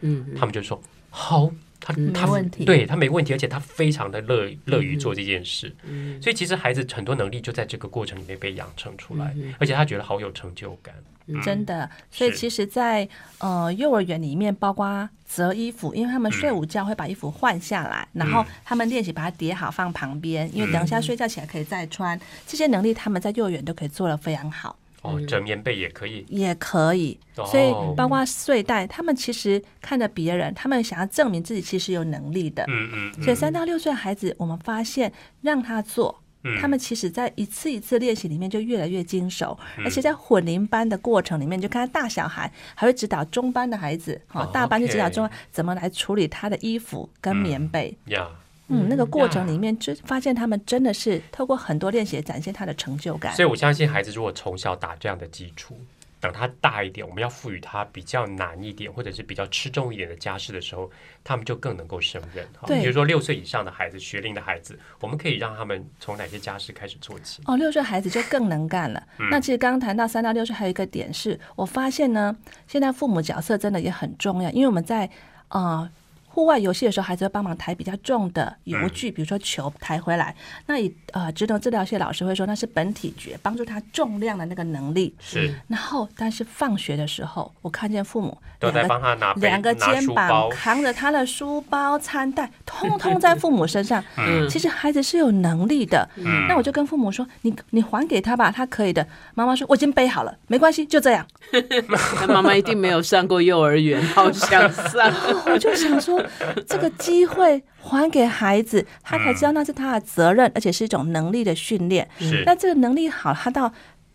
嗯？”他们就说：“好。”他嗯他没问题对他没问题，而且他非常的乐乐于做这件事。嗯所以其实孩子很多能力就在这个过程里面被养成出来，嗯而且他觉得好有成就感。真的。所以其实在，呃幼儿园里面，包括折衣服，因为他们睡午觉会把衣服换下来，然后他们练习把它叠好放旁边，因为等一下睡觉起来可以再穿。这些能力他们在幼儿园都可以做得非常好。哦，折棉被也可以。也可以，哦所以包括睡袋，他们其实看着别人，他们想要证明自己其实有能力的。嗯嗯嗯所以三到六岁的孩子，我们发现让他做，嗯他们其实在一次一次练习里面就越来越精熟，嗯而且在混龄班的过程里面，就看到大小孩还会指导中班的孩子，好哦，大班就指导中班怎么来处理他的衣服跟棉被。呀。嗯，那个过程里面就发现他们真的是透过很多练习展现他的成就感所。以我相信孩子如果从小打这样的基础，等他大一点，我们要赋予他比较难一点，或者是比较吃重一点的家事的时候，他们就更能够胜任。哈对比如说六岁以上的孩子、学龄的孩子，我们可以让他们从哪些家事开始做起？哦，六岁孩子就更能干了。嗯那其实刚刚谈到三到六岁，还有一个点是，我发现呢，现在父母角色真的也很重要，因为我们在呃户外游戏的时候，孩子会帮忙抬比较重的游具，比如说球抬回来。那以呃职能治疗系老师会说，那是本体觉，帮助他重量的那个能力。是，然后但是放学的时候，我看见父母都在两个帮他拿两个肩膀扛着他的书包、餐袋，通通在父母身上。嗯其实孩子是有能力的，嗯那我就跟父母说：“你你还给他吧，他可以的。”妈妈说：“我已经背好了，没关系，就这样。那 妈妈一定没有上过幼儿园，好想上。”我就想说，这个机会还给孩子，他才知道那是他的责任，而且是一种能力的训练。是那这个能力好，他到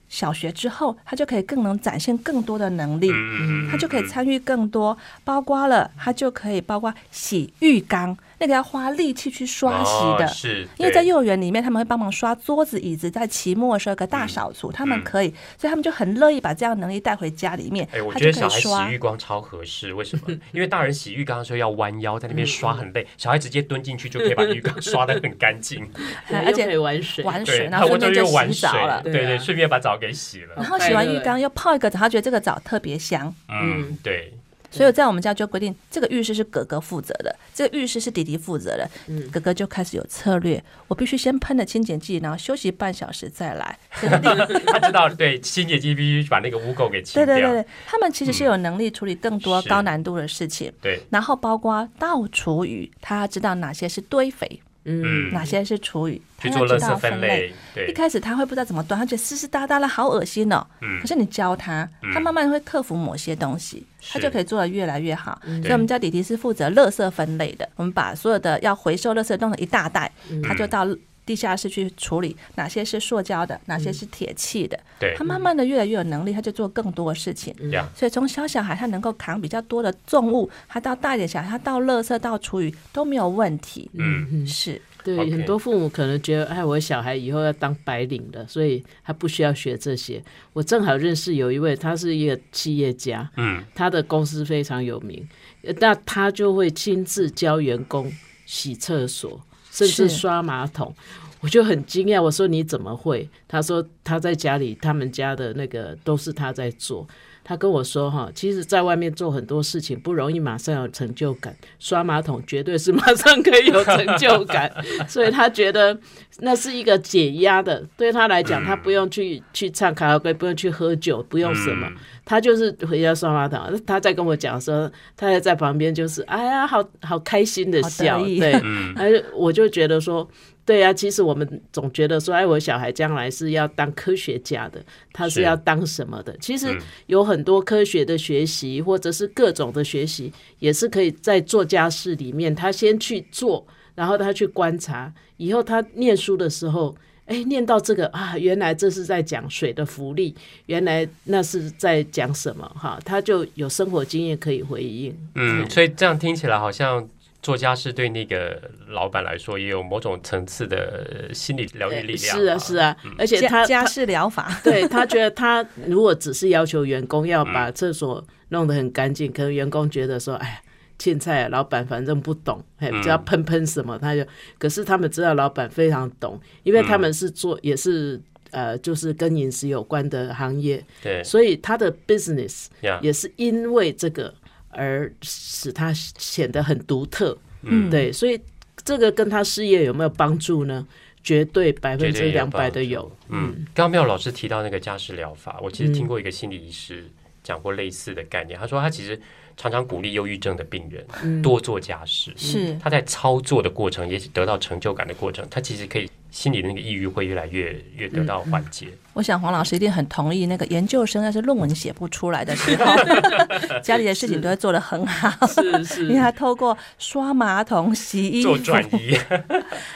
小学之后，他就可以更能展现更多的能力。嗯他就可以参与更多，包括了他就可以包括洗浴缸，那个要花力气去刷洗的。是，因为在幼儿园里面，他们会帮忙刷桌子、椅子，在期末的时候有个大扫除，他们可以，所以他们就很乐意把这样能力带回家里面哎，我觉得小孩洗浴。缸超合适，为什么？因为大人洗浴缸的时候要弯腰，在那边刷很累，小孩直接蹲进去就可以把浴缸刷得很干净。而且玩水，玩水，然后顺便就玩水洗澡了，。对对啊对，顺便把澡给洗了然。后洗完浴缸又泡一个澡，他觉得这个澡特别香，嗯，对，所以在我们家就规定，这个浴室是哥哥负责的，这个浴室是弟弟负责的。嗯哥哥就开始有策略，我必须先喷了清洁剂，然后休息半小时再来。他知道，对，清洁剂必须把那个污垢给清掉。对对对对，他们其实是有能力处理更多高难度的事情。对然后包括倒厨余，他知道哪些是堆肥，嗯，哪些是厨余，他要知道分类。对。一，开始他会不知道怎么端，他觉得湿湿哒哒的好恶心哦。嗯。可是你教他，他嗯慢慢会克服某些东西，他就可以做得越来越好。嗯所以我们家弟弟是负责垃圾分类的，我们把所有的要回收垃圾弄成一大袋，嗯。他就到地下室去处理哪些是塑胶的，哪些是铁器的。对。他，慢慢的越来越有能力，他就做更多的事情。呀，所以从小小孩他能够扛比较多的重物，他到大一点小孩，他到垃圾到厨余都没有问题。嗯。嗯，是，对很多父母可能觉得，哎，我小孩以后要当白领的，所以他不需要学这些。我正好认识有一位，他是一个企业家，嗯，他的公司非常有名，呃那他就会亲自教员工洗厕所，甚至刷马桶。我就很惊讶，我说你怎么会？他说他在家里，他们家的那个都是他在做。他跟我说哈，其实在外面做很多事情不容易马上有成就感，刷马桶绝对是马上可以有成就感，所以他觉得那是一个解压的，对他来讲，他不用去去唱卡拉 OK，不用去喝酒，不用什么，嗯。他就是回家刷马桶。他在跟我讲说，他还在旁边就是哎呀，好好开心的笑，对，嗯。而我就觉得说，对啊，其实我们总觉得说，哎，我小孩将来是要当科学家的，他是是要当什么的？其实嗯有很多科学的学习，或者是各种的学习，也是可以在作家室里面，他先去做，然后他去观察，以后他念书的时候。哎，念到这个啊，原来这是在讲水的浮力，原来那是在讲什么哈，他就有生活经验可以回应。嗯，所以这样听起来好像作家是对那个老板来说也有某种层次的心理疗愈力量。是啊，是啊，而且他他家事疗法。对他觉得他 如果只是要求员工要把厕所弄得很干净，可能员工觉得说，哎呀。欠菜啊，老板反正不懂，哎，嗯只要喷喷什么他就。可是他们知道老板非常懂，因为他们是做也是呃，就是跟饮食有关的行业，对所以他的 business，也是因为这个而使他显得很独特。嗯对，所以这个跟他事业有没有帮助呢？绝对百分之两百的有。嗯，刚刚妙老师提到那个家事疗法，我其实听过一个心理医师讲过类似的概念。他说他其实常常鼓励忧郁症的病人嗯多做家事，是他在操作的过程，也许得到成就感的过程，他其实可以心里的那个抑郁会越来越越得到缓解。我想黄老师一定很同意，那个研究生要是论文写不出来的时候，家里的事情都会做得很好。是 因为是，他透过刷马桶、洗衣服，做转移，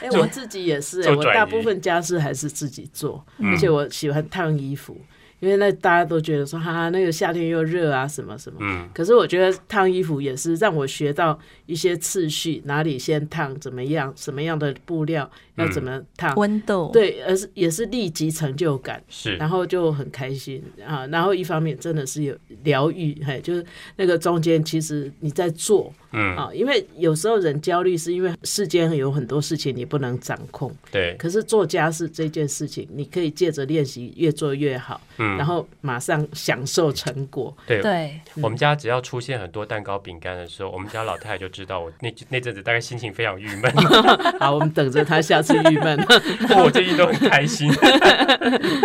哎、我自己也是、哎我大部分家事还是自己做，嗯而且我喜欢烫衣服，因为那大家都觉得说，哈、哈，那个夏天又热啊，什么什么。嗯，可是我觉得烫衣服也是让我学到一些次序，哪里先烫，怎么样，什么样的布料要怎么烫，温度，对，而是也是立即成就感，是，然后就很开心啊。然后一方面真的是有疗愈，嘿，就是那个中间其实你在做，嗯。啊，因为有时候人焦虑是因为世间有很多事情你不能掌控，对，可是做家事这件事情，你可以借着练习越做越好，嗯。然后马上享受成果。对。对，我们家只要出现很多蛋糕、饼干的时候，我们家老太太就知道我那那阵子大概心情非常郁闷，好，我们等着她下次郁闷。我最近都很开心。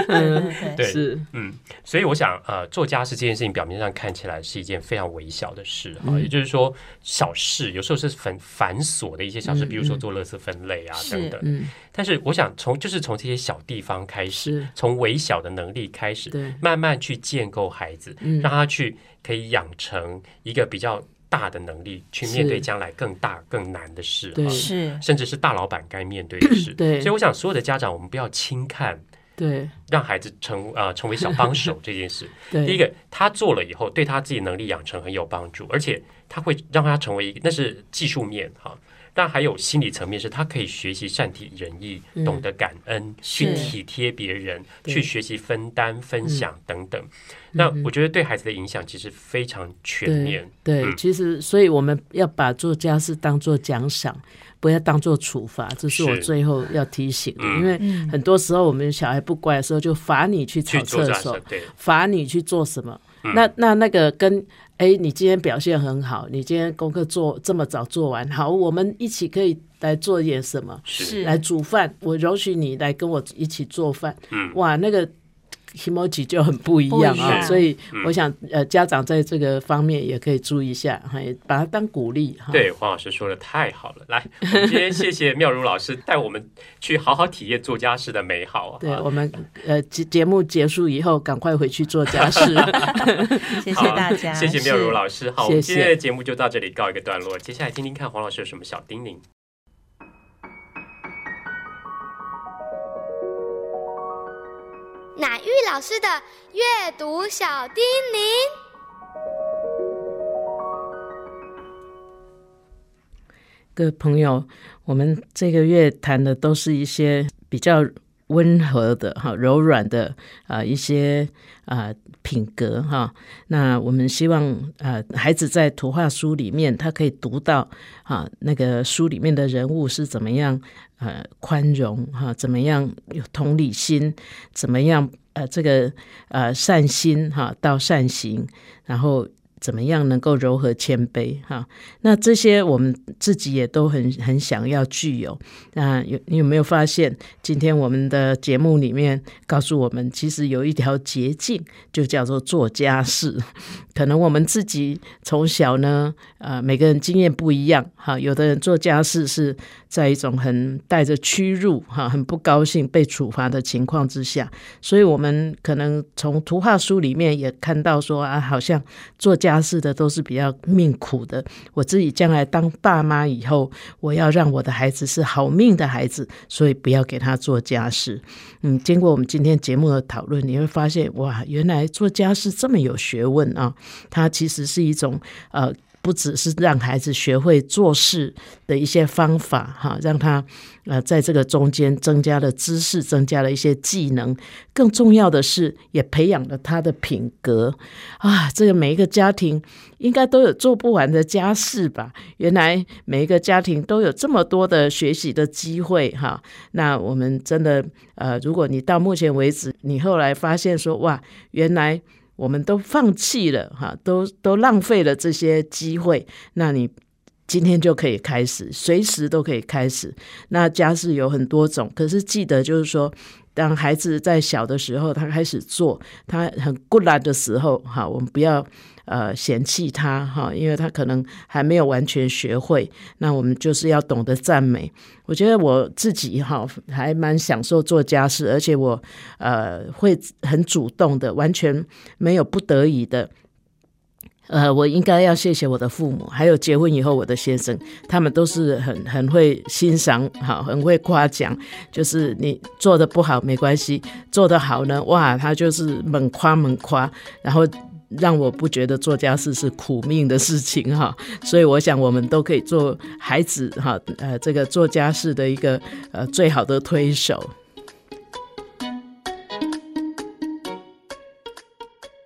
对 对。是，嗯，所以我想，呃，做家事这件事情表面上看起来是一件非常微小的事哈，嗯。也就是说小事，有时候是很繁琐的一些小事，嗯比如说做垃圾分类啊是等。等。嗯，但是我想从就是从这些小地方开始，从微小的能力开始，慢慢去建构孩子，嗯。让他去可以养成一个比较大的能力，去面对将来更大更难的事对。哈。是。甚至是大老板该面对的事，对。所以我想所有的家长，我们不要轻看对，让孩子成啊、成为小帮手 这件事。对，第一个，他做了以后，对他自己能力养成很有帮助，而且他会让他成为一个，那是技术面哈。但还有心理层面，是他可以学习善体人意，嗯。懂得感恩，去体贴别人，去学习分担、分享等等。嗯。那我觉得对孩子的影响其实非常全面。对，嗯。其实所以我们要把做家事当做奖赏，不要当做处罚，这是我最后要提醒的。嗯。因为嗯。很多时候我们小孩不乖的时候，就罚你去去扫厕所罚你去做什么。嗯。那那那个跟哎，你今天表现很好，你今天功课做这么早做完，好，我们一起可以来做点什么，是。来煮饭，我容许你来跟我一起做饭。嗯。哇，那个 emoji 就很不一样啊，不一样所以嗯我想呃，家长在这个方面也可以注意一下，哈，也把它当鼓励哈。对，黄老师说的太好了。来，我们今天谢谢妙如老师带我们去好好体验做家事的美好啊。对，我们呃节节目结束以后，赶快回去做家事。谢谢大家，谢谢妙如老师。好，今天的节目就到这里告一个段落。接下来听听看黄老师有什么小叮咛。乃玉老师的阅读小叮咛。各位朋友，我们这个月谈的都是一些比较温和的哈、柔软的啊、一些啊、品格哈、那我们希望呃、孩子在图画书里面，他可以读到啊那个书里面的人物是怎么样呃宽容哈、怎么样有同理心，怎么样呃这个呃善心哈、到善行，然后。怎么样能够柔和谦卑哈？那这些我们自己也都很很想要具有。那有你有没有发现，今天我们的节目里面告诉我们，其实有一条捷径，就叫做做家事。可能我们自己从小呢，呃，每个人经验不一样哈。有的人做家事是在一种很带着屈辱哈、很不高兴被处罚的情况之下，所以我们可能从图画书里面也看到说啊，好像做家事的都是比较命苦的。我自己将来当爸妈以后，我要让我的孩子是好命的孩子，所以不要给他做家事。嗯，经过我们今天节目的讨论，你会发现哇，原来做家事这么有学问啊！它其实是一种呃。不只是让孩子学会做事的一些方法，哈，让他呃在这个中间增加了知识，增加了一些技能。更重要的是，也培养了他的品格啊！这个每一个家庭应该都有做不完的家事吧？原来每一个家庭都有这么多的学习的机会，哈。那我们真的呃，如果你到目前为止，你后来发现说哇，原来。我们都放弃了哈，都都浪费了这些机会。那你今天就可以开始，随时都可以开始。那家事有很多种，可是记得就是说，当孩子在小的时候，他开始做，他很过来的时候，哈，我们不要呃嫌弃他哈，因为他可能还没有完全学会。那我们就是要懂得赞美。我觉得我自己哈还蛮享受做家事，而且我呃会很主动的，完全没有不得已的。呃，我应该要谢谢我的父母，还有结婚以后我的先生，他们都是很很会欣赏，好，很会夸奖。就是你做的不好没关系，做得好呢，哇，他就是猛夸猛夸，然后让我不觉得做家事是苦命的事情哈。所以我想我们都可以做孩子哈呃这个做家事的一个呃最好的推手。